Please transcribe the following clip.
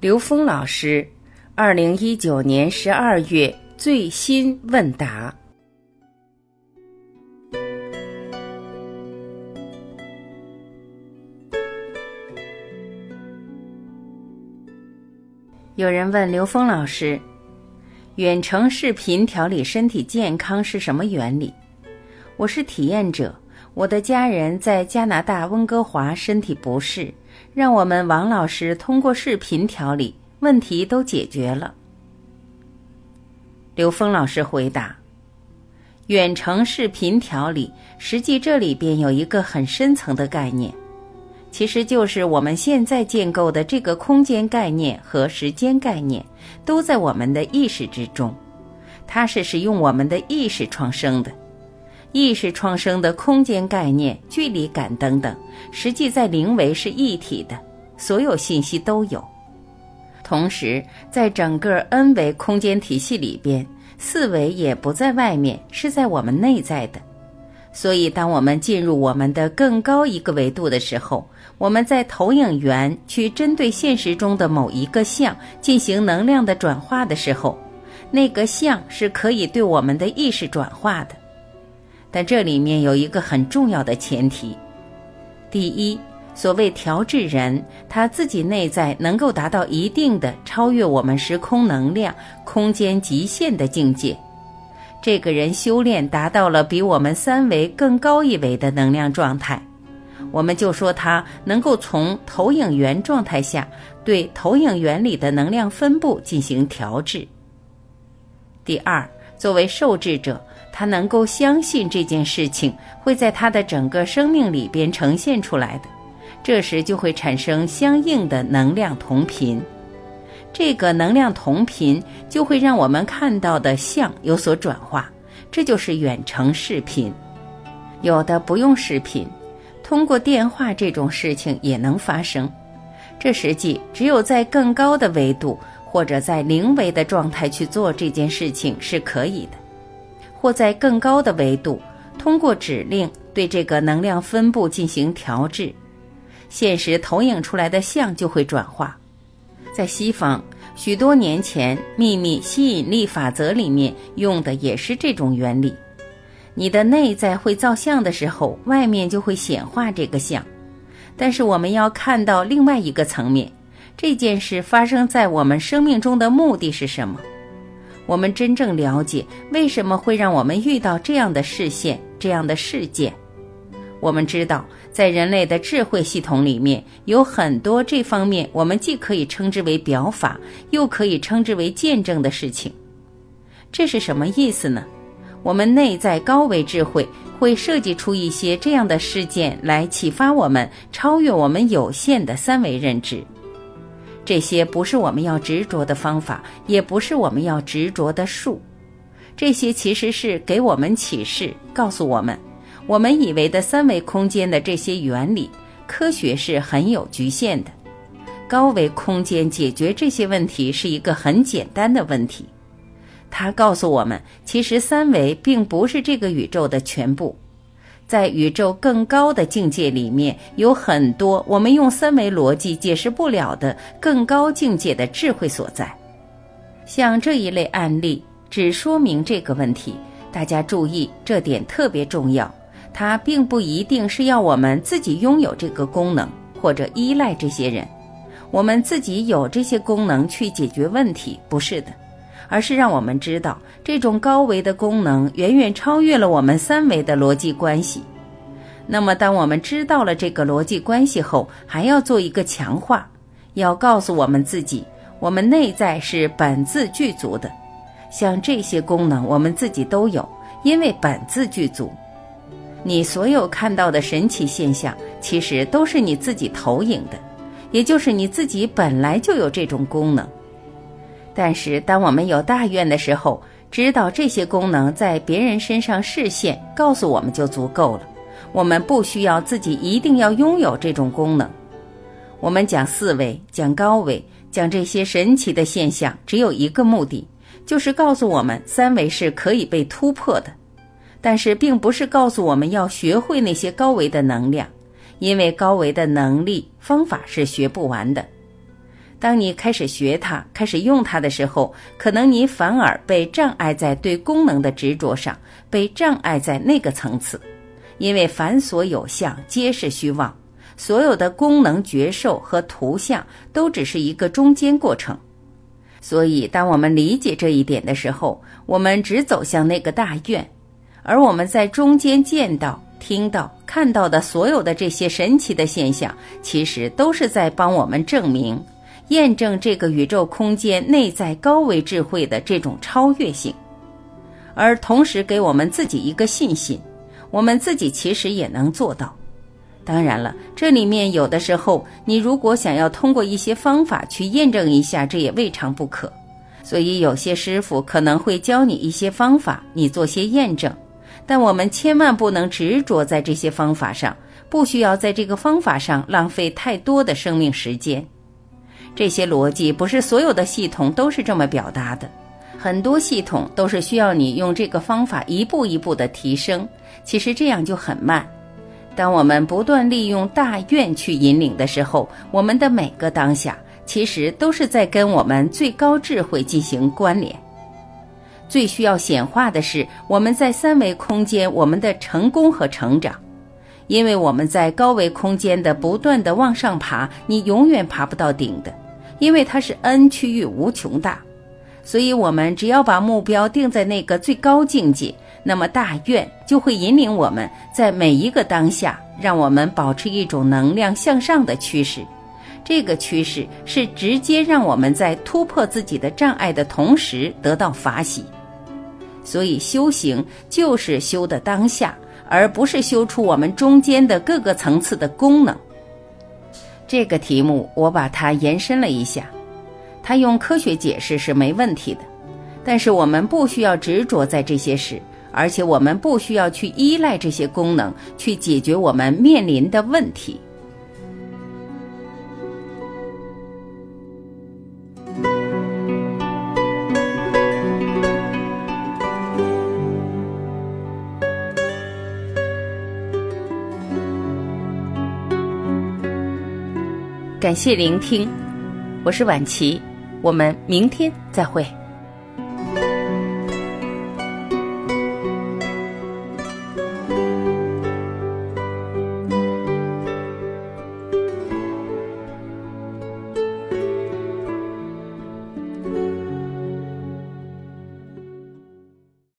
刘峰老师，二零一九年十二月最新问答。有人问刘峰老师：“远程视频调理身体健康是什么原理？”我是体验者，我的家人在加拿大温哥华身体不适。让我们王老师通过视频调理，问题都解决了。刘峰老师回答：远程视频调理，实际这里边有一个很深层的概念，其实就是我们现在建构的这个空间概念和时间概念，都在我们的意识之中，它是使用我们的意识创生的。意识创生的空间概念、距离感等等，实际在灵维是一体的，所有信息都有。同时，在整个 N 维空间体系里边，四维也不在外面，是在我们内在的。所以，当我们进入我们的更高一个维度的时候，我们在投影源去针对现实中的某一个像进行能量的转化的时候，那个像是可以对我们的意识转化的。但这里面有一个很重要的前提：第一，所谓调制人，他自己内在能够达到一定的超越我们时空能量、空间极限的境界。这个人修炼达到了比我们三维更高一维的能量状态，我们就说他能够从投影源状态下对投影源里的能量分布进行调制。第二，作为受制者。他能够相信这件事情会在他的整个生命里边呈现出来的，这时就会产生相应的能量同频，这个能量同频就会让我们看到的像有所转化，这就是远程视频。有的不用视频，通过电话这种事情也能发生，这实际只有在更高的维度或者在零维的状态去做这件事情是可以的。或在更高的维度，通过指令对这个能量分布进行调制，现实投影出来的像就会转化。在西方，许多年前秘密吸引力法则里面用的也是这种原理。你的内在会造像的时候，外面就会显化这个像。但是我们要看到另外一个层面，这件事发生在我们生命中的目的是什么？我们真正了解为什么会让我们遇到这样的视线、这样的事件。我们知道，在人类的智慧系统里面，有很多这方面我们既可以称之为表法，又可以称之为见证的事情。这是什么意思呢？我们内在高维智慧会设计出一些这样的事件来启发我们，超越我们有限的三维认知。这些不是我们要执着的方法，也不是我们要执着的术。这些其实是给我们启示，告诉我们，我们以为的三维空间的这些原理，科学是很有局限的。高维空间解决这些问题是一个很简单的问题。它告诉我们，其实三维并不是这个宇宙的全部。在宇宙更高的境界里面，有很多我们用三维逻辑解释不了的更高境界的智慧所在。像这一类案例，只说明这个问题。大家注意，这点特别重要。它并不一定是要我们自己拥有这个功能，或者依赖这些人。我们自己有这些功能去解决问题，不是的。而是让我们知道，这种高维的功能远远超越了我们三维的逻辑关系。那么，当我们知道了这个逻辑关系后，还要做一个强化，要告诉我们自己，我们内在是本自具足的。像这些功能，我们自己都有，因为本自具足。你所有看到的神奇现象，其实都是你自己投影的，也就是你自己本来就有这种功能。但是，当我们有大愿的时候，知道这些功能在别人身上视现，告诉我们就足够了。我们不需要自己一定要拥有这种功能。我们讲四维，讲高维，讲这些神奇的现象，只有一个目的，就是告诉我们三维是可以被突破的。但是，并不是告诉我们要学会那些高维的能量，因为高维的能力方法是学不完的。当你开始学它、开始用它的时候，可能你反而被障碍在对功能的执着上，被障碍在那个层次，因为凡所有相，皆是虚妄。所有的功能觉受和图像都只是一个中间过程，所以当我们理解这一点的时候，我们只走向那个大愿，而我们在中间见到、听到、看到的所有的这些神奇的现象，其实都是在帮我们证明、验证这个宇宙空间内在高维智慧的这种超越性，而同时给我们自己一个信心，我们自己其实也能做到。当然了，这里面有的时候，你如果想要通过一些方法去验证一下，这也未尝不可。所以有些师傅可能会教你一些方法，你做些验证。但我们千万不能执着在这些方法上，不需要在这个方法上浪费太多的生命时间。这些逻辑不是所有的系统都是这么表达的，很多系统都是需要你用这个方法一步一步的提升。其实这样就很慢。当我们不断利用大愿去引领的时候，我们的每个当下其实都是在跟我们最高智慧进行关联。最需要显化的是我们在三维空间我们的成功和成长，因为我们在高维空间的不断的往上爬，你永远爬不到顶的，因为它是 n 区域无穷大，所以我们只要把目标定在那个最高境界。那么大愿就会引领我们在每一个当下，让我们保持一种能量向上的趋势。这个趋势是直接让我们在突破自己的障碍的同时得到法喜。所以修行就是修的当下，而不是修出我们中间的各个层次的功能。这个题目我把它延伸了一下，它用科学解释是没问题的，但是我们不需要执着在这些事。而且我们不需要去依赖这些功能去解决我们面临的问题。感谢聆听，我是婉琪，我们明天再会。